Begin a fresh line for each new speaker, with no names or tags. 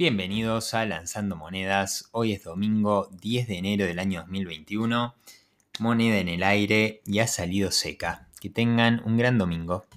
Bienvenidos a Lanzando Monedas. Hoy es domingo 10 de enero del año 2021. Moneda en el aire y ha salido seca. Que tengan un gran domingo.